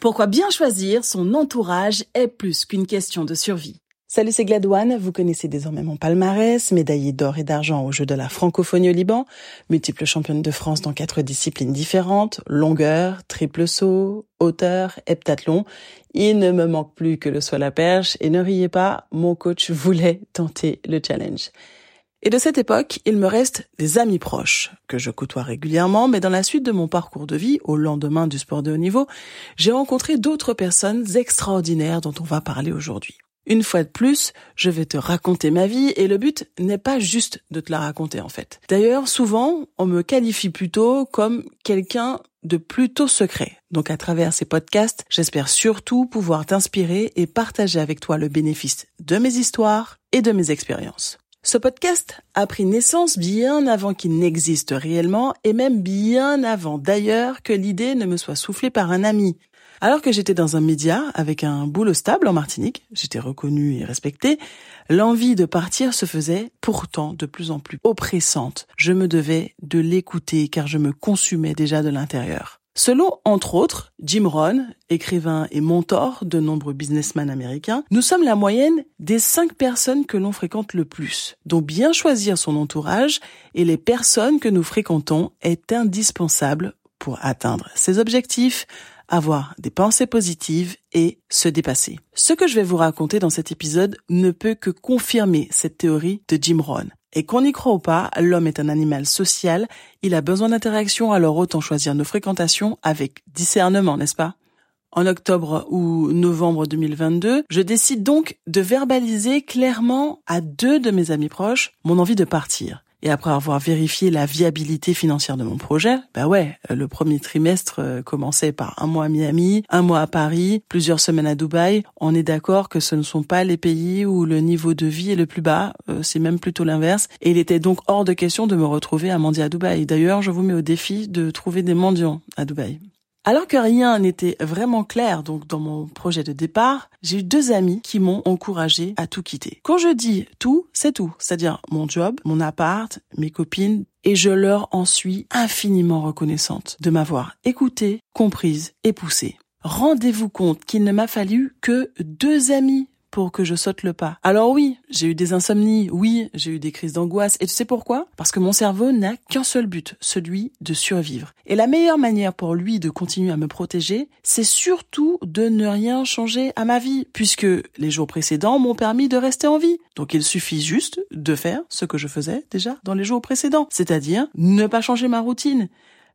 Pourquoi bien choisir son entourage est plus qu'une question de survie. Salut, c'est Gladouane. Vous connaissez désormais mon palmarès, médaillé d'or et d'argent au jeu de la francophonie au Liban, multiple championne de France dans quatre disciplines différentes, longueur, triple saut, hauteur, heptathlon. Il ne me manque plus que le soit la perche et ne riez pas, mon coach voulait tenter le challenge. Et de cette époque, il me reste des amis proches, que je côtoie régulièrement, mais dans la suite de mon parcours de vie, au lendemain du sport de haut niveau, j'ai rencontré d'autres personnes extraordinaires dont on va parler aujourd'hui. Une fois de plus, je vais te raconter ma vie et le but n'est pas juste de te la raconter en fait. D'ailleurs, souvent, on me qualifie plutôt comme quelqu'un de plutôt secret. Donc à travers ces podcasts, j'espère surtout pouvoir t'inspirer et partager avec toi le bénéfice de mes histoires et de mes expériences. Ce podcast a pris naissance bien avant qu'il n'existe réellement et même bien avant d'ailleurs que l'idée ne me soit soufflée par un ami. Alors que j'étais dans un média avec un boulot stable en Martinique, j'étais reconnue et respectée, l'envie de partir se faisait pourtant de plus en plus oppressante. Je me devais de l'écouter car je me consumais déjà de l'intérieur. Selon, entre autres, Jim Rohn, écrivain et mentor de nombreux businessmen américains, nous sommes la moyenne des cinq personnes que l'on fréquente le plus. Donc bien choisir son entourage et les personnes que nous fréquentons est indispensable pour atteindre ses objectifs, avoir des pensées positives et se dépasser. Ce que je vais vous raconter dans cet épisode ne peut que confirmer cette théorie de Jim Rohn. Et qu'on y croit ou pas, l'homme est un animal social, il a besoin d'interaction, alors autant choisir nos fréquentations avec discernement, n'est-ce pas? En octobre ou novembre 2022, je décide donc de verbaliser clairement à deux de mes amis proches mon envie de partir. Et après avoir vérifié la viabilité financière de mon projet, bah ouais, euh, le premier trimestre euh, commençait par un mois à Miami, un mois à Paris, plusieurs semaines à Dubaï. On est d'accord que ce ne sont pas les pays où le niveau de vie est le plus bas, euh, c'est même plutôt l'inverse. Et il était donc hors de question de me retrouver à mendier à Dubaï. D'ailleurs, je vous mets au défi de trouver des mendiants à Dubaï. Alors que rien n'était vraiment clair donc dans mon projet de départ, j'ai eu deux amis qui m'ont encouragé à tout quitter. Quand je dis tout, c'est tout, c'est-à-dire mon job, mon appart, mes copines, et je leur en suis infiniment reconnaissante de m'avoir écoutée, comprise et poussée. Rendez-vous compte qu'il ne m'a fallu que deux amis pour que je saute le pas. Alors oui, j'ai eu des insomnies, oui, j'ai eu des crises d'angoisse, et tu sais pourquoi? Parce que mon cerveau n'a qu'un seul but, celui de survivre. Et la meilleure manière pour lui de continuer à me protéger, c'est surtout de ne rien changer à ma vie, puisque les jours précédents m'ont permis de rester en vie. Donc il suffit juste de faire ce que je faisais déjà dans les jours précédents, c'est-à-dire ne pas changer ma routine,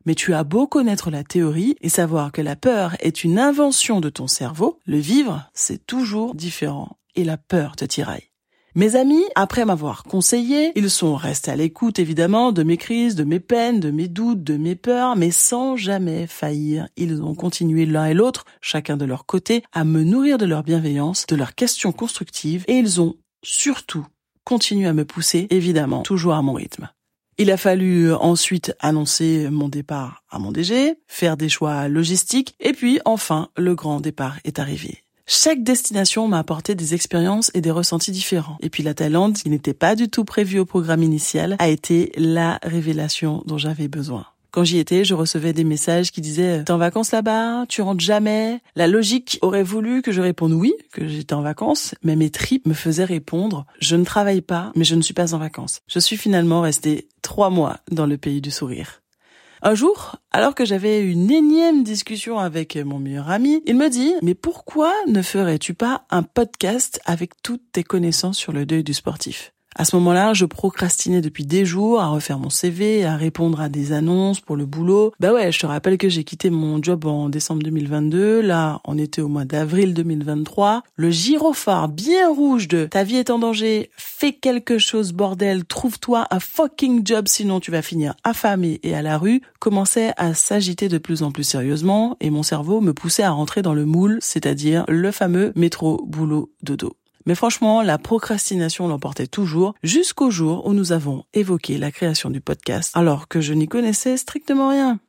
mais tu as beau connaître la théorie et savoir que la peur est une invention de ton cerveau, le vivre, c'est toujours différent et la peur te tiraille. Mes amis, après m'avoir conseillé, ils sont restés à l'écoute évidemment de mes crises, de mes peines, de mes doutes, de mes peurs, mais sans jamais faillir. Ils ont continué l'un et l'autre, chacun de leur côté, à me nourrir de leur bienveillance, de leurs questions constructives, et ils ont surtout continué à me pousser, évidemment, toujours à mon rythme. Il a fallu euh, ensuite annoncer mon départ à mon DG, faire des choix logistiques, et puis enfin, le grand départ est arrivé. Chaque destination m'a apporté des expériences et des ressentis différents. Et puis la Thaïlande, qui n'était pas du tout prévue au programme initial, a été la révélation dont j'avais besoin. Quand j'y étais, je recevais des messages qui disaient "T'es en vacances là-bas Tu rentres jamais La logique aurait voulu que je réponde oui, que j'étais en vacances, mais mes tripes me faisaient répondre "Je ne travaille pas, mais je ne suis pas en vacances." Je suis finalement restée trois mois dans le pays du sourire. Un jour, alors que j'avais une énième discussion avec mon meilleur ami, il me dit "Mais pourquoi ne ferais-tu pas un podcast avec toutes tes connaissances sur le deuil du sportif? À ce moment-là, je procrastinais depuis des jours à refaire mon CV, à répondre à des annonces pour le boulot. Bah ouais, je te rappelle que j'ai quitté mon job en décembre 2022. Là, on était au mois d'avril 2023. Le gyrophare bien rouge de ta vie est en danger, fais quelque chose bordel, trouve-toi un fucking job sinon tu vas finir affamé et à la rue commençait à s'agiter de plus en plus sérieusement et mon cerveau me poussait à rentrer dans le moule, c'est-à-dire le fameux métro boulot dodo. Mais franchement, la procrastination l'emportait toujours jusqu'au jour où nous avons évoqué la création du podcast alors que je n'y connaissais strictement rien.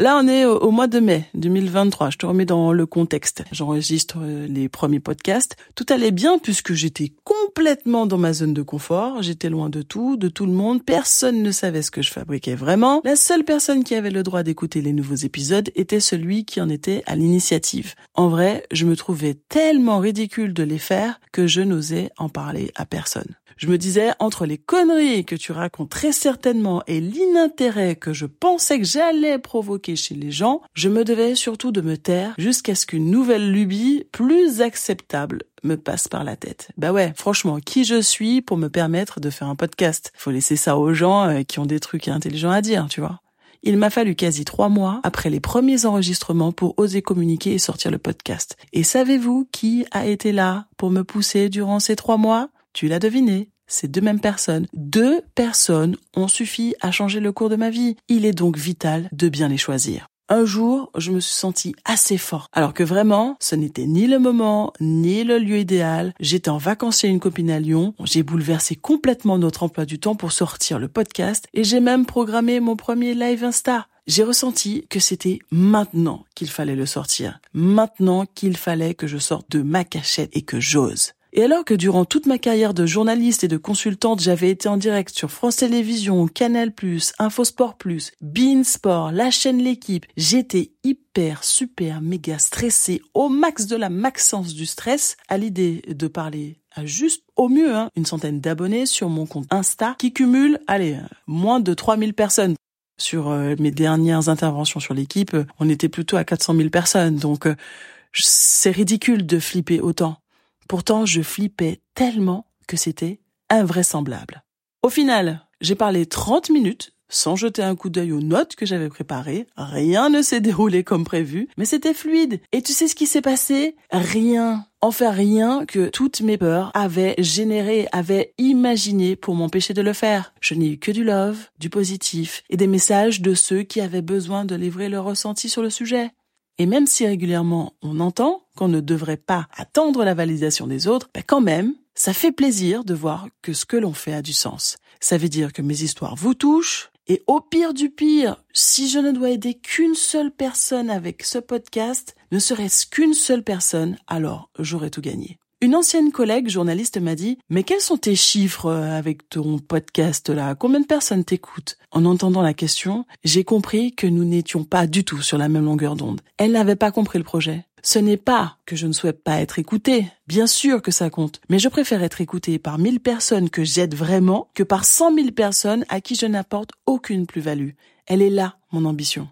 Là, on est au, mois de mai 2023. Je te remets dans le contexte. J'enregistre euh, les premiers podcasts. Tout allait bien puisque j'étais complètement dans ma zone de confort. J'étais loin de tout, de tout le monde. Personne ne savait ce que je fabriquais vraiment. La seule personne qui avait le droit d'écouter les nouveaux épisodes était celui qui en était à l'initiative. En vrai, je me trouvais tellement ridicule de les faire que je n'osais en parler à personne. Je me disais, entre les conneries que tu racontes très certainement et l'inintérêt que je pensais que j'allais provoquer chez les gens, je me devais surtout de me taire jusqu'à ce qu'une nouvelle lubie plus acceptable me passe par la tête. Bah ouais, franchement, qui je suis pour me permettre de faire un podcast? Faut laisser ça aux gens euh, qui ont des trucs intelligents à dire, tu vois. Il m'a fallu quasi trois mois après les premiers enregistrements pour oser communiquer et sortir le podcast. Et savez-vous qui a été là pour me pousser durant ces trois mois? Tu l'as deviné, ces deux mêmes personnes. Deux personnes ont suffi à changer le cours de ma vie. Il est donc vital de bien les choisir. Un jour, je me suis sentie assez fort, alors que vraiment, ce n'était ni le moment, ni le lieu idéal. J'étais en vacances chez une copine à Lyon. J'ai bouleversé complètement notre emploi du temps pour sortir le podcast et j'ai même programmé mon premier live Insta. J'ai ressenti que c'était maintenant qu'il fallait le sortir. Maintenant qu'il fallait que je sorte de ma cachette et que j'ose. Et alors que durant toute ma carrière de journaliste et de consultante, j'avais été en direct sur France Télévisions, Canal+, Infosport+, Beansport, la chaîne L'équipe, j'étais hyper, super, méga stressée, au max de la maxence du stress, à l'idée de parler à juste au mieux hein, une centaine d'abonnés sur mon compte Insta qui cumule, allez, moins de 3000 personnes. Sur euh, mes dernières interventions sur l'équipe, on était plutôt à 400 000 personnes. Donc, euh, c'est ridicule de flipper autant. Pourtant, je flippais tellement que c'était invraisemblable. Au final, j'ai parlé 30 minutes sans jeter un coup d'œil aux notes que j'avais préparées. Rien ne s'est déroulé comme prévu, mais c'était fluide. Et tu sais ce qui s'est passé? Rien. Enfin rien que toutes mes peurs avaient généré, avaient imaginé pour m'empêcher de le faire. Je n'ai eu que du love, du positif et des messages de ceux qui avaient besoin de livrer leur ressenti sur le sujet. Et même si régulièrement on entend qu'on ne devrait pas attendre la validation des autres, ben quand même, ça fait plaisir de voir que ce que l'on fait a du sens. Ça veut dire que mes histoires vous touchent, et au pire du pire, si je ne dois aider qu'une seule personne avec ce podcast, ne serait-ce qu'une seule personne, alors j'aurais tout gagné. Une ancienne collègue journaliste m'a dit Mais quels sont tes chiffres euh, avec ton podcast là? Combien de personnes t'écoutent? En entendant la question, j'ai compris que nous n'étions pas du tout sur la même longueur d'onde. Elle n'avait pas compris le projet. Ce n'est pas que je ne souhaite pas être écoutée. Bien sûr que ça compte. Mais je préfère être écoutée par mille personnes que j'aide vraiment que par cent mille personnes à qui je n'apporte aucune plus-value. Elle est là, mon ambition.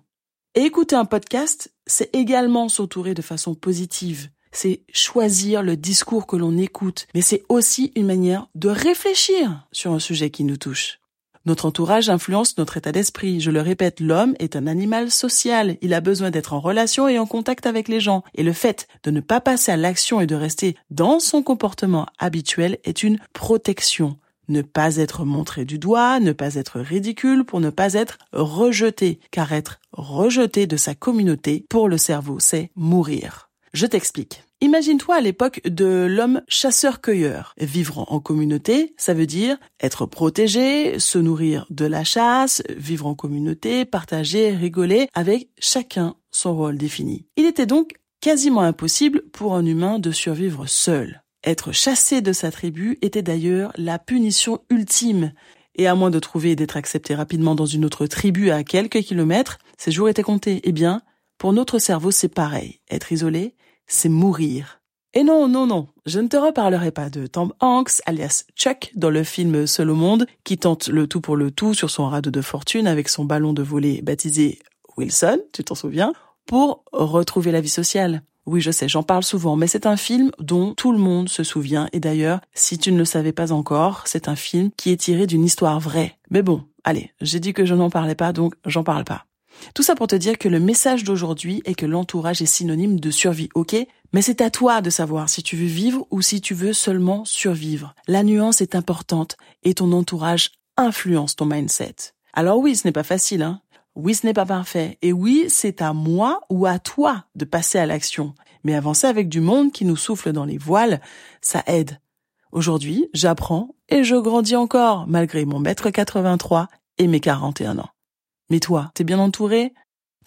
Et écouter un podcast, c'est également s'entourer de façon positive c'est choisir le discours que l'on écoute, mais c'est aussi une manière de réfléchir sur un sujet qui nous touche. Notre entourage influence notre état d'esprit. Je le répète, l'homme est un animal social. Il a besoin d'être en relation et en contact avec les gens. Et le fait de ne pas passer à l'action et de rester dans son comportement habituel est une protection. Ne pas être montré du doigt, ne pas être ridicule pour ne pas être rejeté. Car être rejeté de sa communauté, pour le cerveau, c'est mourir. Je t'explique. Imagine-toi à l'époque de l'homme chasseur-cueilleur. Vivre en communauté, ça veut dire être protégé, se nourrir de la chasse, vivre en communauté, partager, rigoler, avec chacun son rôle défini. Il était donc quasiment impossible pour un humain de survivre seul. Être chassé de sa tribu était d'ailleurs la punition ultime. Et à moins de trouver et d'être accepté rapidement dans une autre tribu à quelques kilomètres, ses jours étaient comptés. Eh bien, pour notre cerveau, c'est pareil. Être isolé, c'est mourir. Et non, non, non, je ne te reparlerai pas de Tom Hanks, alias Chuck, dans le film Seul au monde, qui tente le tout pour le tout sur son radeau de fortune avec son ballon de volée baptisé Wilson, tu t'en souviens, pour retrouver la vie sociale. Oui, je sais, j'en parle souvent, mais c'est un film dont tout le monde se souvient. Et d'ailleurs, si tu ne le savais pas encore, c'est un film qui est tiré d'une histoire vraie. Mais bon, allez, j'ai dit que je n'en parlais pas, donc j'en parle pas. Tout ça pour te dire que le message d'aujourd'hui est que l'entourage est synonyme de survie, ok? Mais c'est à toi de savoir si tu veux vivre ou si tu veux seulement survivre. La nuance est importante et ton entourage influence ton mindset. Alors oui, ce n'est pas facile, hein? Oui, ce n'est pas parfait. Et oui, c'est à moi ou à toi de passer à l'action. Mais avancer avec du monde qui nous souffle dans les voiles, ça aide. Aujourd'hui, j'apprends et je grandis encore, malgré mon mètre 83 et mes 41 ans. Mais toi, t'es bien entouré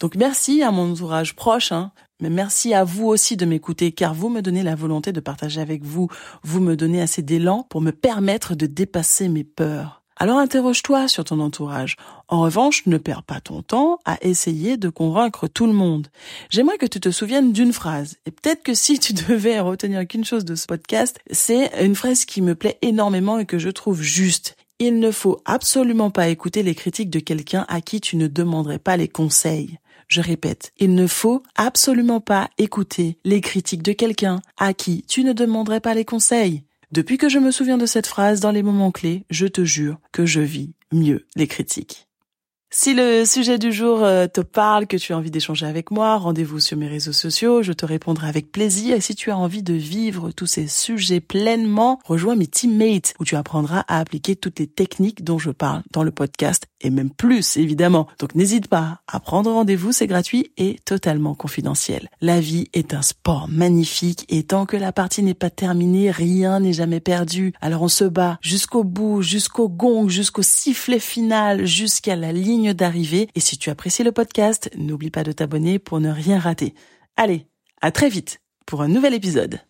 Donc merci à mon entourage proche, hein, mais merci à vous aussi de m'écouter car vous me donnez la volonté de partager avec vous, vous me donnez assez d'élan pour me permettre de dépasser mes peurs. Alors interroge-toi sur ton entourage. En revanche, ne perds pas ton temps à essayer de convaincre tout le monde. J'aimerais que tu te souviennes d'une phrase. Et peut-être que si tu devais retenir qu'une chose de ce podcast, c'est une phrase qui me plaît énormément et que je trouve juste. Il ne faut absolument pas écouter les critiques de quelqu'un à qui tu ne demanderais pas les conseils. Je répète, il ne faut absolument pas écouter les critiques de quelqu'un à qui tu ne demanderais pas les conseils. Depuis que je me souviens de cette phrase dans les moments clés, je te jure que je vis mieux les critiques. Si le sujet du jour euh, te parle, que tu as envie d'échanger avec moi, rendez-vous sur mes réseaux sociaux, je te répondrai avec plaisir. Et si tu as envie de vivre tous ces sujets pleinement, rejoins mes teammates où tu apprendras à appliquer toutes les techniques dont je parle dans le podcast et même plus évidemment. Donc n'hésite pas à prendre rendez-vous, c'est gratuit et totalement confidentiel. La vie est un sport magnifique et tant que la partie n'est pas terminée, rien n'est jamais perdu. Alors on se bat jusqu'au bout, jusqu'au gong, jusqu'au sifflet final, jusqu'à la ligne d'arrivée. Et si tu apprécies le podcast, n'oublie pas de t'abonner pour ne rien rater. Allez, à très vite pour un nouvel épisode.